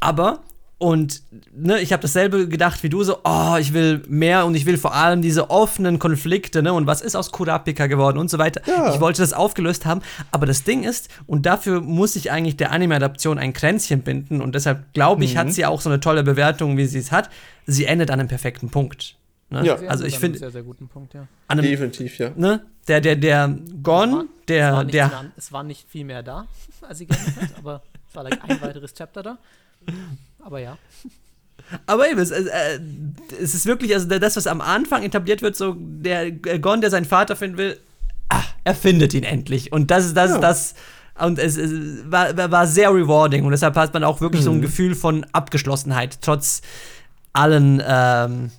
Aber, und ne, ich habe dasselbe gedacht wie du, so, oh, ich will mehr und ich will vor allem diese offenen Konflikte, ne, und was ist aus Kurapika geworden und so weiter. Ja. Ich wollte das aufgelöst haben, aber das Ding ist, und dafür muss ich eigentlich der Anime-Adaption ein Kränzchen binden und deshalb glaube ich, hat sie auch so eine tolle Bewertung, wie sie es hat. Sie endet an einem perfekten Punkt. Ne? Ja. Also ich finde, sehr, sehr guten Punkt, ja. an einem, Definitiv, ja. ne, der, der, der Es war- Gon, es war der, nicht der, mehr- es war nicht viel mehr da, als sie geendet hat, aber es war like ein weiteres Chapter da. Aber ja. aber eben, es, äh, es ist wirklich, also das, was am Anfang etabliert wird, so der äh, Gon, der seinen Vater finden will, ah, er findet ihn endlich. Und das ist das, Ja. das, und es, es war, war- sehr rewarding und deshalb hat man auch wirklich so ein Mhm. Gefühl von Abgeschlossenheit, trotz allen, ähm,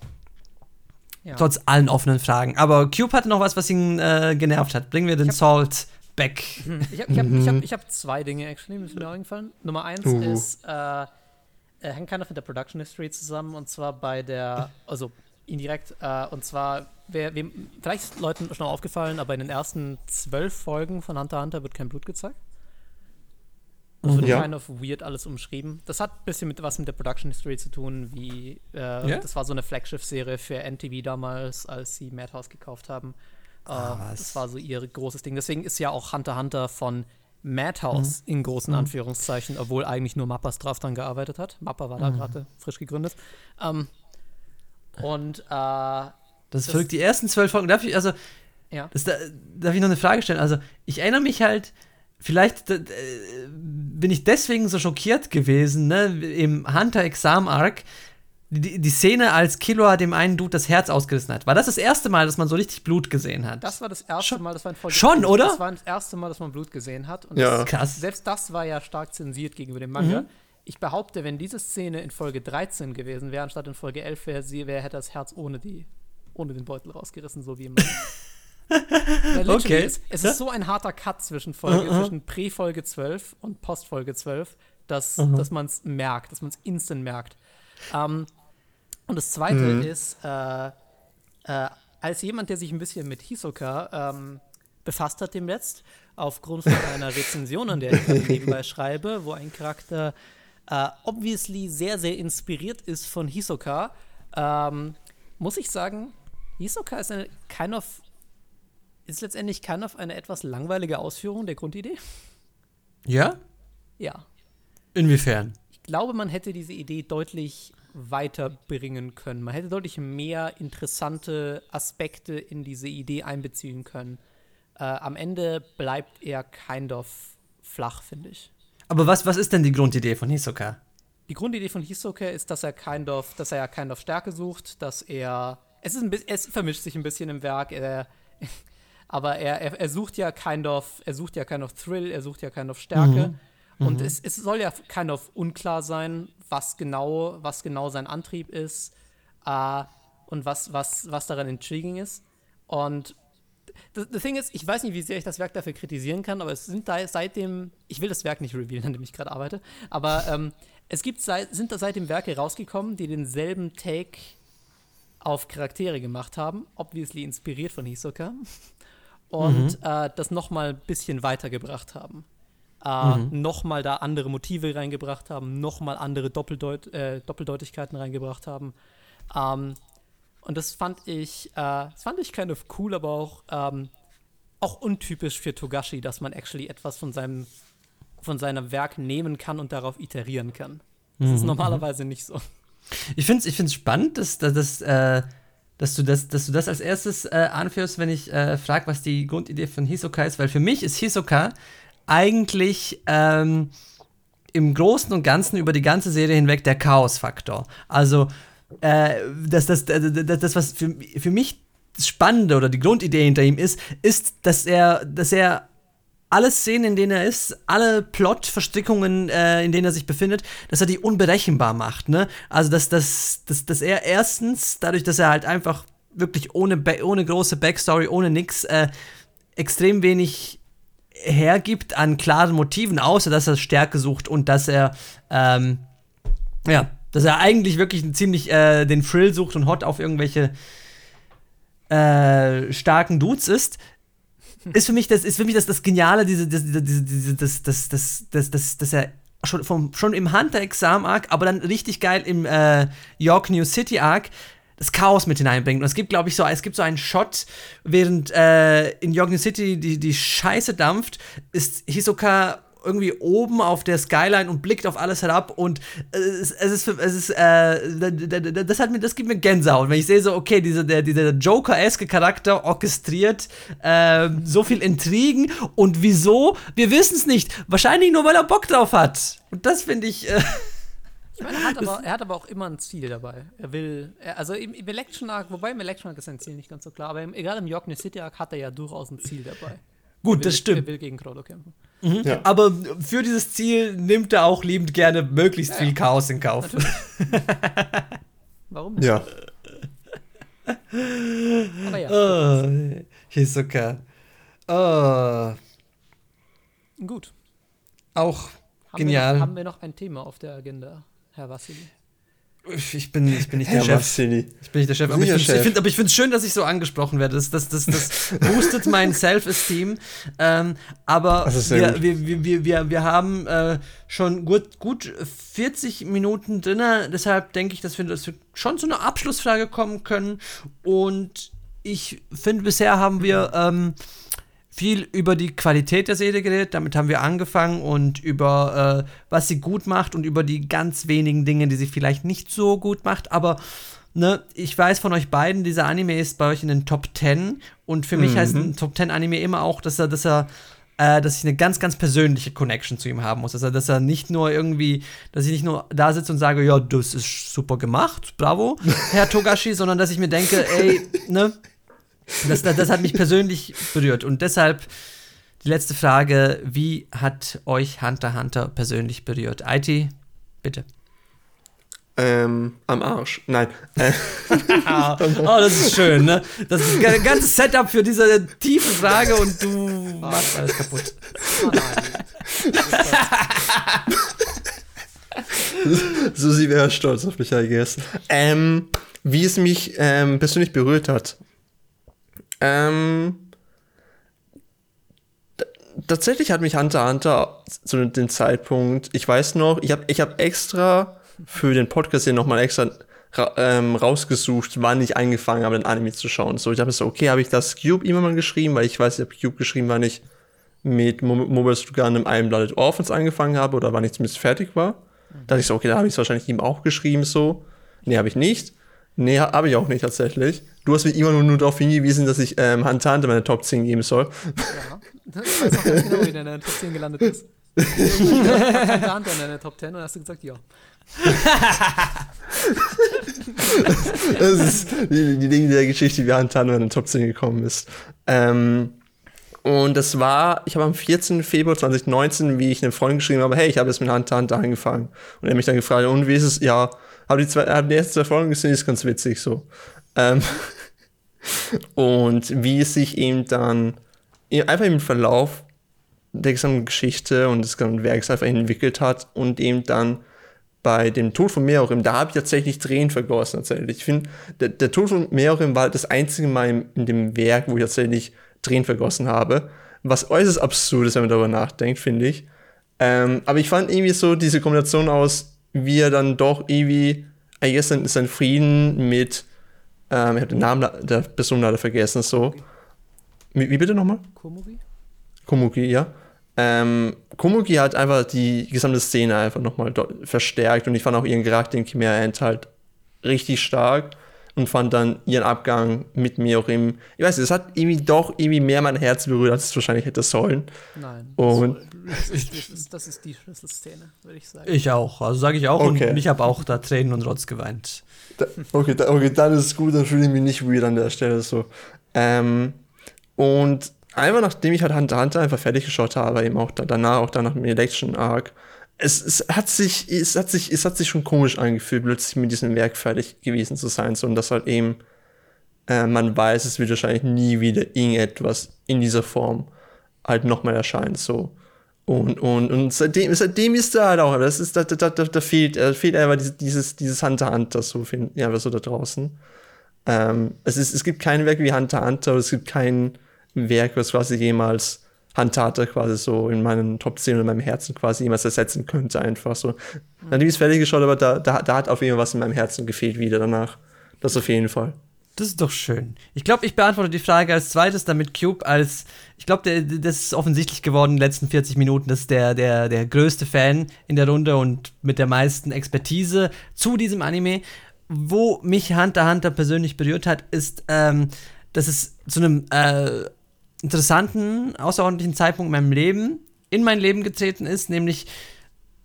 ja. trotz allen offenen Fragen. Aber Cube hatte noch was, was ihn äh, genervt hat. Bringen wir den Ich hab- Salt back. Ich habe ich hab, ich hab, ich hab zwei Dinge, actually, die sind mir eingefallen. Nummer eins Uh. ist, äh, äh, hängt kind of mit der Production History zusammen und zwar bei der, also indirekt, äh, und zwar, wer, wem, vielleicht ist Leuten schon aufgefallen, aber in den ersten zwölf Folgen von Hunter x Hunter wird kein Blut gezeigt. Das wird Ja. kind of weird alles umschrieben. Das hat ein bisschen mit was mit der Production History zu tun, wie äh, Ja? das war so eine Flaggschiff-Serie für NTV damals, als sie Madhouse gekauft haben. Äh, Ah, das war so ihr großes Ding. Deswegen ist ja auch Hunter x Hunter von Madhouse Mhm. in großen Anführungszeichen, obwohl eigentlich nur Mappas drauf dran gearbeitet hat. Mappa war da Mhm. gerade frisch gegründet. Ähm, und äh, Das, Das- folgt die ersten zwölf Folgen. Darf ich, also, ja. das, da, darf ich noch eine Frage stellen? Also, ich erinnere mich halt, vielleicht äh, bin ich deswegen so schockiert gewesen, ne, im Hunter-Exam-Arc, die, die Szene, als Killua dem einen Dude das Herz ausgerissen hat. War das das erste Mal, dass man so richtig Blut gesehen hat? Das war das erste Schon- Mal, das war in Folge Schon, oder? Das war das erste Mal, dass man Blut gesehen hat. Und Ja. das, Krass. selbst das war ja stark zensiert gegenüber dem Manga. Mhm. Ich behaupte, wenn diese Szene in Folge 13 gewesen wäre, anstatt in Folge 11 wäre, sie, wer hätte das Herz ohne, die, ohne den Beutel rausgerissen, so wie im Okay. Es, es Ja. ist so ein harter Cut zwischen, Folge, Mhm. zwischen Prä-Folge 12 und Post-Folge 12, dass, mhm. dass man es merkt, dass man es instant merkt. Ähm, und das Zweite mhm. ist, äh, äh, als jemand, der sich ein bisschen mit Hisoka ähm, befasst hat dem letzt, aufgrund von einer Rezension, an der ich nebenbei schreibe, wo ein Charakter äh, obviously sehr, sehr inspiriert ist von Hisoka, ähm, muss ich sagen, Hisoka ist eine kind of ist letztendlich kind of eine etwas langweilige Ausführung der Grundidee. Ja? Ja. Inwiefern? Ich glaube, man hätte diese Idee deutlich weiterbringen können. Man hätte deutlich mehr interessante Aspekte in diese Idee einbeziehen können. Äh, am Ende bleibt er kind of flach, finde ich. Aber was, was ist denn die Grundidee von Hisoka? Die Grundidee von Hisoka ist, dass er kind of, dass er kind of Stärke sucht, dass er es ist ein bisschen, es vermischt sich ein bisschen im Werk. Er, aber er, er, er, sucht ja kind of, er sucht ja kind of Thrill, er sucht ja kind of Stärke. Mhm. Und mhm. Es, es soll ja kind of unklar sein, was genau, was genau sein Antrieb ist äh, und was, was, was daran intriguing ist. Und das Ding ist, ich weiß nicht, wie sehr ich das Werk dafür kritisieren kann, aber es sind da seitdem, ich will das Werk nicht revealen, an dem ich gerade arbeite, aber ähm, es gibt seit, sind da seitdem Werke rausgekommen, die denselben Take auf Charaktere gemacht haben, obviously inspiriert von Hisoka, und mhm. äh, das nochmal ein bisschen weitergebracht haben. Äh, mhm. Nochmal da andere Motive reingebracht haben, nochmal andere Doppeldeut äh, Doppeldeutigkeiten reingebracht haben. Ähm, und das fand ich, äh, das fand ich kind of cool, aber auch, ähm, auch untypisch für Togashi, dass man actually etwas von seinem, von seinem Werk nehmen kann und darauf iterieren kann. Das mhm. ist normalerweise nicht so. Ich finde es ich find's spannend, dass, dass, dass, äh, dass, du das, dass du das als erstes äh, anführst, wenn ich äh, frage, was die Grundidee von Hisoka ist, weil für mich ist Hisoka eigentlich ähm, im Großen und Ganzen über die ganze Serie hinweg der Chaos-Faktor. Also, äh, das, das, das, das, was für, für mich das Spannende oder die Grundidee hinter ihm ist, ist, dass er, dass er alle Szenen, in denen er ist, alle Plot-Verstrickungen, äh, in denen er sich befindet, dass er die unberechenbar macht. Ne? Also, dass, dass, dass, dass er erstens, dadurch, dass er halt einfach wirklich ohne, ohne große Backstory, ohne nix, äh, extrem wenig hergibt an klaren Motiven, außer dass er Stärke sucht und dass er, ähm, ja, dass er eigentlich wirklich ziemlich äh, den Frill sucht und hot auf irgendwelche äh, starken Dudes ist ist für mich das, ist für mich das, das Geniale, diese, diese, diese, das, das, das, das, das, das er schon, vom, schon im Hunter-Exam-Arc, aber dann richtig geil im äh, York New City-Arc das Chaos mit hineinbringt. Und es gibt, glaube ich, so, es gibt so einen Shot, während äh, in York City die, die Scheiße dampft, ist Hisoka irgendwie oben auf der Skyline und blickt auf alles herab und es, es ist, es ist äh, das hat mir, das gibt mir Gänsehaut, wenn ich sehe so, okay, dieser, der, dieser Joker-eske Charakter orchestriert äh, so viel Intrigen und wieso? Wir wissen es nicht. Wahrscheinlich nur, weil er Bock drauf hat. Und das finde ich. Äh, ich meine, er hat, aber, er hat aber auch immer ein Ziel dabei. Er will, er, also im, im Election Arc, wobei im Election Arc ist sein Ziel nicht ganz so klar, aber im, egal im York New City Arc hat er ja durchaus ein Ziel dabei. Gut, will, das stimmt. Er will gegen Crollo kämpfen. Mhm. Ja. Aber für dieses Ziel nimmt er auch liebend gerne möglichst ja, viel Chaos in Kauf. Warum nicht? Ja. Aber ja. Oh, Hisoka. Oh. Gut. Auch haben genial. Wir noch, haben wir noch ein Thema auf der Agenda, Herr Vassili? Ich bin, ich bin nicht der Chef. Silly. Ich bin nicht der Chef. Aber ich, Chef. Find, aber ich finde es schön, dass ich so angesprochen werde. Das, das, das, das boostet mein Self-Esteem. Ähm, aber wir, wir, wir, wir, wir haben äh, schon gut, gut 40 Minuten drin. Deshalb denke ich, dass wir, dass wir schon zu einer Abschlussfrage kommen können. Und ich finde, bisher haben wir. Ähm, viel über die Qualität der Serie geredet, damit haben wir angefangen und über äh, was sie gut macht und über die ganz wenigen Dinge, die sie vielleicht nicht so gut macht, aber ne, ich weiß von euch beiden, dieser Anime ist bei euch in den Top 10 und für mhm. mich heißt ein Top 10 Anime immer auch, dass er, dass er äh, dass ich eine ganz, ganz persönliche Connection zu ihm haben muss. Also, dass er nicht nur irgendwie, dass ich nicht nur da sitze und sage, ja, das ist super gemacht, bravo, Herr Togashi, sondern dass ich mir denke, ey, ne, das, das, das hat mich persönlich berührt. Und deshalb die letzte Frage: Wie hat euch Hunter Hunter persönlich berührt? IT, bitte. Ähm, am Arsch. Nein. oh, das ist schön, ne? Das ist ein ganzes Setup für diese tiefe Frage und du machst alles kaputt. Oh nein. Susi wäre stolz auf mich, I guess. Ähm, wie es mich ähm, persönlich berührt hat. Ähm, tatsächlich hat mich Hunter Hunter zu dem Zeitpunkt, ich weiß noch, ich habe ich hab extra für den Podcast hier nochmal extra ra ähm, rausgesucht, wann ich angefangen habe, den Anime zu schauen. So, ich habe so, okay, habe ich das Cube immer mal geschrieben, weil ich weiß, ich habe Cube geschrieben, wann ich mit Mo Mobile Suit Gundam Iron Blooded Orphans angefangen habe oder wann ich zumindest fertig war. Da dachte ich so, okay, da habe ich es wahrscheinlich ihm auch geschrieben, so. Nee, habe ich nicht. Nee, habe ich auch nicht tatsächlich. Du hast mich immer nur, nur darauf hingewiesen, dass ich ähm, Hunter meine Top 10 geben soll. Ja, ich weiß auch ganz genau, wie der in deiner Top 10 gelandet ist. Hunter in deiner Top 10 und hast du gesagt, ja. das ist die, die Dinge der Geschichte, wie Hunter in den Top 10 gekommen ist. Ähm, und das war, ich habe am 14. Februar 2019, wie ich einem Freund geschrieben habe, hey, ich habe jetzt mit Hunter Hunter angefangen. Und er mich dann gefragt, und wie ist es? Ja, habe die, zwei, hab die ersten zwei Folgen gesehen, ist ganz witzig so. Ähm und wie es sich eben dann einfach im Verlauf der gesamten Geschichte und des gesamten Werks einfach entwickelt hat und eben dann bei dem Tod von Meorim, da habe ich tatsächlich Tränen vergossen tatsächlich. Ich finde, der, der, Tod von Meorim war das einzige Mal in, in dem Werk, wo ich tatsächlich Tränen vergossen habe. Was äußerst absurd ist, wenn man darüber nachdenkt, finde ich. Ähm, aber ich fand irgendwie so diese Kombination aus, wie er dann doch irgendwie, I guess, sein, sein Frieden mit, ähm, ich habe den Namen der Person leider vergessen, so. Wie, wie bitte nochmal? Komugi? Komugi, ja. Ähm, Komugi hat einfach die gesamte Szene einfach nochmal verstärkt und ich fand auch ihren Charakter in Chimera Ant halt richtig stark und fand dann ihren Abgang mit mir auch im. Ich weiß nicht, es hat irgendwie doch irgendwie mehr mein Herz berührt, als es wahrscheinlich hätte sollen. Nein. Und das ist, das ist die Schlüsselszene, würde ich sagen. Ich auch, also sage ich auch. Okay. Und ich habe auch da Tränen und Rotz geweint. Da, okay, da, okay, dann ist es gut, dann fühle ich mich nicht weird an der Stelle so. Ähm, und einfach nachdem ich halt Hunter Hunter einfach fertig geschaut habe, eben auch da, danach, auch danach im Election Arc, es, es, hat sich, es, hat sich, es hat sich schon komisch angefühlt, plötzlich mit diesem Werk fertig gewesen zu sein. So, und dass halt eben äh, man weiß, es wird wahrscheinlich nie wieder irgendetwas in dieser Form halt nochmal erscheinen. So. Und, und, und seitdem, seitdem ist da halt auch, das ist, da, da, da, da fehlt, da fehlt einfach dieses, dieses Hunter Hunter so, ja, so da draußen. Ähm, es, ist, es gibt kein Werk wie Hunter Hunter, es gibt kein Werk, was quasi jemals Handtate quasi so in meinen Top 10 und in meinem Herzen quasi jemals ersetzen könnte, einfach so. Mhm. Natürlich ist fertig geschaut, aber da, da, da hat auf jeden Fall was in meinem Herzen gefehlt wieder danach. Das auf jeden Fall. Das ist doch schön. Ich glaube, ich beantworte die Frage als zweites, damit Cube als, ich glaube, das ist offensichtlich geworden in den letzten 40 Minuten, das ist der, der, der größte Fan in der Runde und mit der meisten Expertise zu diesem Anime. Wo mich Hunter Hunter persönlich berührt hat, ist, ähm, dass es zu einem äh, interessanten, außerordentlichen Zeitpunkt in meinem Leben in mein Leben getreten ist, nämlich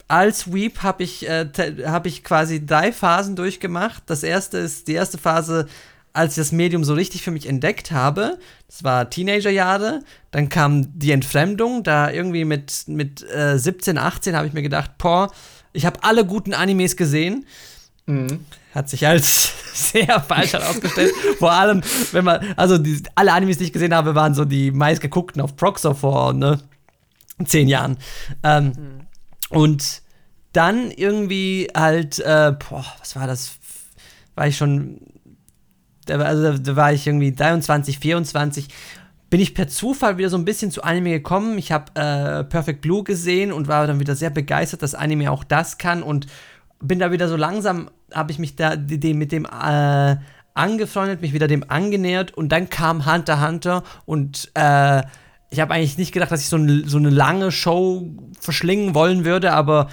als Weep habe ich, äh, hab ich quasi drei Phasen durchgemacht. Das erste ist die erste Phase, als ich das Medium so richtig für mich entdeckt habe. Das war Teenagerjahre. Dann kam die Entfremdung. Da irgendwie mit, mit äh, 17, 18 habe ich mir gedacht, boah, ich habe alle guten Animes gesehen. Mhm. Hat sich als sehr falsch herausgestellt. vor allem, wenn man, also die, alle Animes, die ich gesehen habe, waren so die meistgeguckten auf Proxor vor ne, zehn Jahren. Ähm, mhm. Und dann irgendwie halt, äh, boah, was war das? War ich schon, da, also da war ich irgendwie 23, 24 bin ich per Zufall wieder so ein bisschen zu Anime gekommen. Ich habe äh, Perfect Blue gesehen und war dann wieder sehr begeistert, dass Anime auch das kann und bin da wieder so langsam, habe ich mich da dem, mit dem äh, angefreundet, mich wieder dem angenähert und dann kam Hunter Hunter und äh, ich habe eigentlich nicht gedacht, dass ich so, ein, so eine lange Show verschlingen wollen würde, aber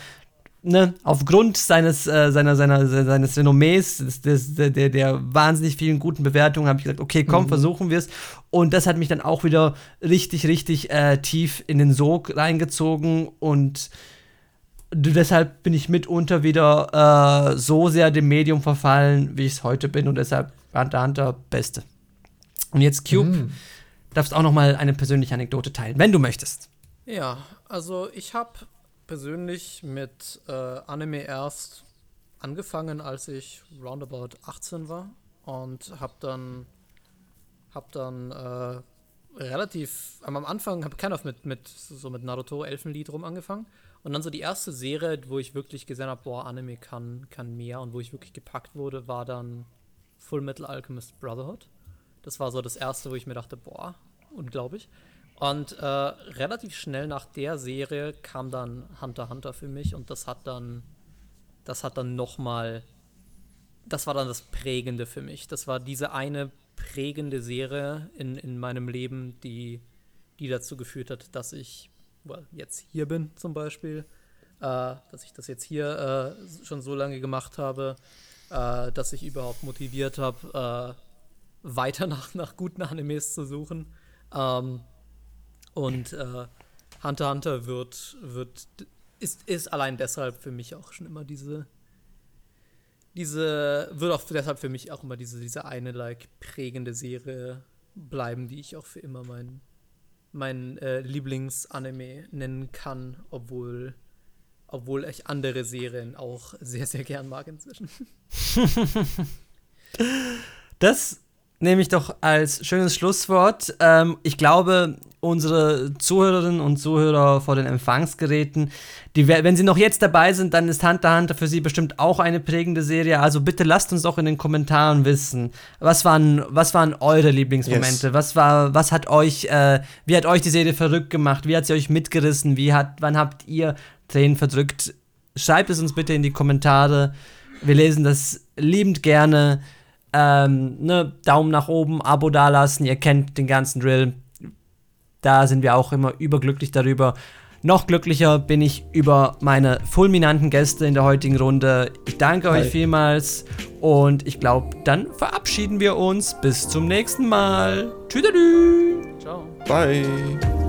ne, aufgrund seines, äh, seiner, seiner, seines Renommees, des, des, der, der wahnsinnig vielen guten Bewertungen, habe ich gesagt, okay, komm, mhm. versuchen wir es. Und das hat mich dann auch wieder richtig, richtig äh, tief in den Sog reingezogen und deshalb bin ich mitunter wieder äh, so sehr dem Medium verfallen, wie ich es heute bin und deshalb Hunter Hunter Beste. Und jetzt Cube, mm. darfst auch noch mal eine persönliche Anekdote teilen, wenn du möchtest. Ja, also ich habe persönlich mit äh, Anime erst angefangen, als ich roundabout 18 war und habe dann hab dann äh, relativ am Anfang habe ich keiner mit mit so mit Naruto Elfenlied rum angefangen Und dann so die erste Serie, wo ich wirklich gesehen habe, boah, Anime kann, kann mehr und wo ich wirklich gepackt wurde, war dann Full Metal Alchemist Brotherhood. Das war so das erste, wo ich mir dachte, boah, unglaublich. Und äh, relativ schnell nach der Serie kam dann Hunter Hunter für mich und das hat dann, das hat dann noch mal, das war dann das Prägende für mich. Das war diese eine prägende Serie in, in meinem Leben, die, die dazu geführt hat, dass ich well, jetzt hier bin zum Beispiel, äh, dass ich das jetzt hier äh, schon so lange gemacht habe, äh, dass ich überhaupt motiviert habe, äh, weiter nach, nach guten Animes zu suchen. Ähm, und äh, Hunter x Hunter wird, wird ist, ist allein deshalb für mich auch schon immer diese diese wird auch deshalb für mich auch immer diese, diese eine like prägende Serie bleiben, die ich auch für immer mein, mein äh, Lieblingsanime nennen kann, obwohl, obwohl ich andere Serien auch sehr, sehr gern mag inzwischen. das nehme ich doch als schönes Schlusswort. Ähm, ich glaube, unsere Zuhörerinnen und Zuhörer vor den Empfangsgeräten, die, wenn sie noch jetzt dabei sind, dann ist Hunter Hunter für sie bestimmt auch eine prägende Serie. Also bitte lasst uns doch in den Kommentaren wissen, was waren, was waren eure Lieblingsmomente? Yes. Was war, was hat euch, äh, wie hat euch die Serie verrückt gemacht? Wie hat sie euch mitgerissen? Wie hat, wann habt ihr Tränen verdrückt? Schreibt es uns bitte in die Kommentare. Wir lesen das liebend gerne. Ähm, ne, Daumen nach oben, Abo dalassen, ihr kennt den ganzen Drill. Da sind wir auch immer überglücklich darüber. Noch glücklicher bin ich über meine fulminanten Gäste in der heutigen Runde. Ich danke Hi. euch vielmals und ich glaube, dann verabschieden wir uns. Bis zum nächsten Mal. Tschüss. Ciao. Bye.